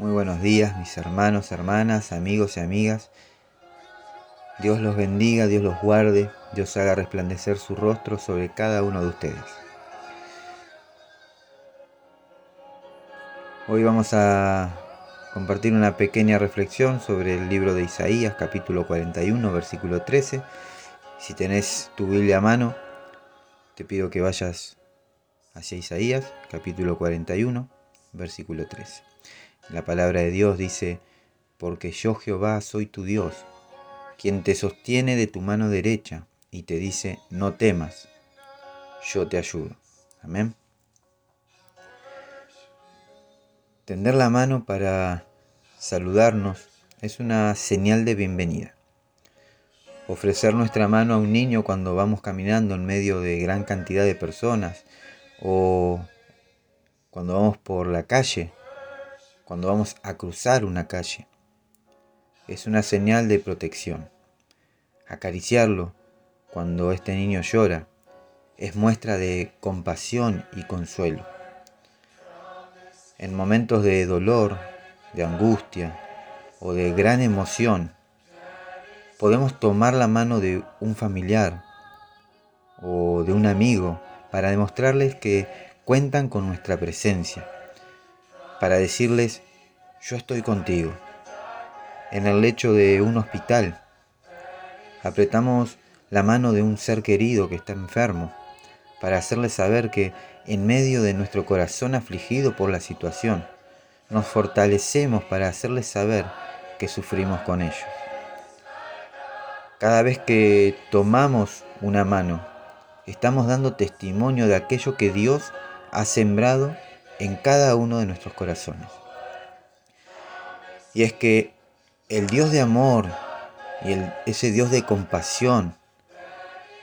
Muy buenos días, mis hermanos, hermanas, amigos y amigas. Dios los bendiga, Dios los guarde, Dios haga resplandecer su rostro sobre cada uno de ustedes. Hoy vamos a compartir una pequeña reflexión sobre el libro de Isaías, capítulo 41, versículo 13. Si tenés tu Biblia a mano, te pido que vayas hacia Isaías, capítulo 41, versículo 13. La palabra de Dios dice, porque yo Jehová soy tu Dios, quien te sostiene de tu mano derecha y te dice, no temas, yo te ayudo. Amén. Tender la mano para saludarnos es una señal de bienvenida. Ofrecer nuestra mano a un niño cuando vamos caminando en medio de gran cantidad de personas o cuando vamos por la calle cuando vamos a cruzar una calle. Es una señal de protección. Acariciarlo cuando este niño llora es muestra de compasión y consuelo. En momentos de dolor, de angustia o de gran emoción, podemos tomar la mano de un familiar o de un amigo para demostrarles que cuentan con nuestra presencia para decirles, yo estoy contigo. En el lecho de un hospital, apretamos la mano de un ser querido que está enfermo, para hacerles saber que en medio de nuestro corazón afligido por la situación, nos fortalecemos para hacerles saber que sufrimos con ellos. Cada vez que tomamos una mano, estamos dando testimonio de aquello que Dios ha sembrado en cada uno de nuestros corazones. Y es que el Dios de amor y ese Dios de compasión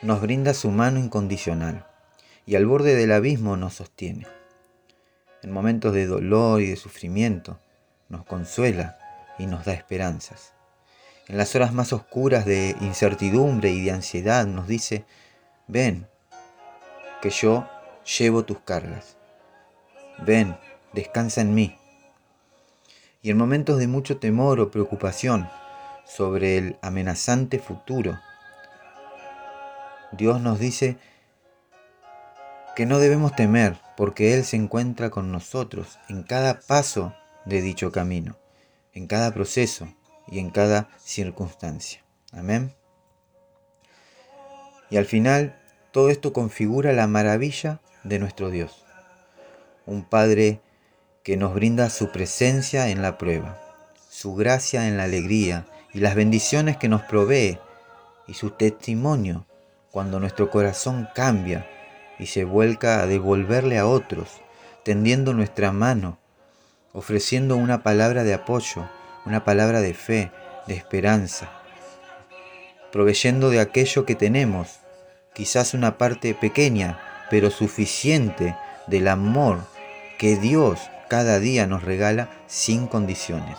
nos brinda su mano incondicional y al borde del abismo nos sostiene. En momentos de dolor y de sufrimiento nos consuela y nos da esperanzas. En las horas más oscuras de incertidumbre y de ansiedad nos dice, ven, que yo llevo tus cargas ven, descansa en mí. Y en momentos de mucho temor o preocupación sobre el amenazante futuro, Dios nos dice que no debemos temer porque Él se encuentra con nosotros en cada paso de dicho camino, en cada proceso y en cada circunstancia. Amén. Y al final, todo esto configura la maravilla de nuestro Dios un Padre que nos brinda su presencia en la prueba, su gracia en la alegría y las bendiciones que nos provee y su testimonio cuando nuestro corazón cambia y se vuelca a devolverle a otros, tendiendo nuestra mano, ofreciendo una palabra de apoyo, una palabra de fe, de esperanza, proveyendo de aquello que tenemos, quizás una parte pequeña, pero suficiente del amor que Dios cada día nos regala sin condiciones.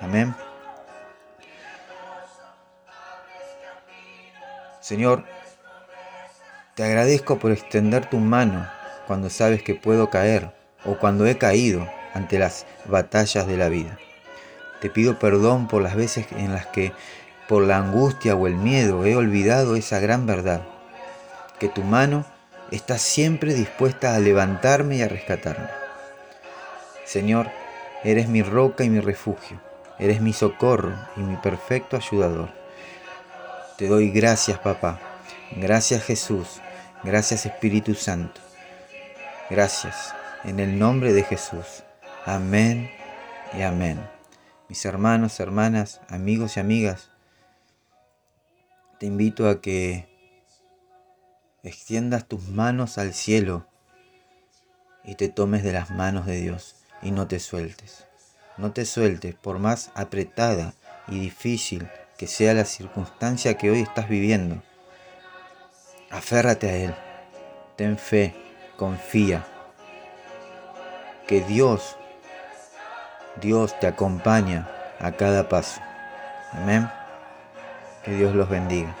Amén. Señor, te agradezco por extender tu mano cuando sabes que puedo caer o cuando he caído ante las batallas de la vida. Te pido perdón por las veces en las que por la angustia o el miedo he olvidado esa gran verdad, que tu mano está siempre dispuesta a levantarme y a rescatarme. Señor, eres mi roca y mi refugio, eres mi socorro y mi perfecto ayudador. Te doy gracias, papá. Gracias, Jesús. Gracias, Espíritu Santo. Gracias. En el nombre de Jesús. Amén y amén. Mis hermanos, hermanas, amigos y amigas, te invito a que extiendas tus manos al cielo y te tomes de las manos de Dios y no te sueltes. No te sueltes por más apretada y difícil que sea la circunstancia que hoy estás viviendo. Aférrate a Él. Ten fe, confía. Que Dios, Dios te acompaña a cada paso. Amén. Que Dios los bendiga.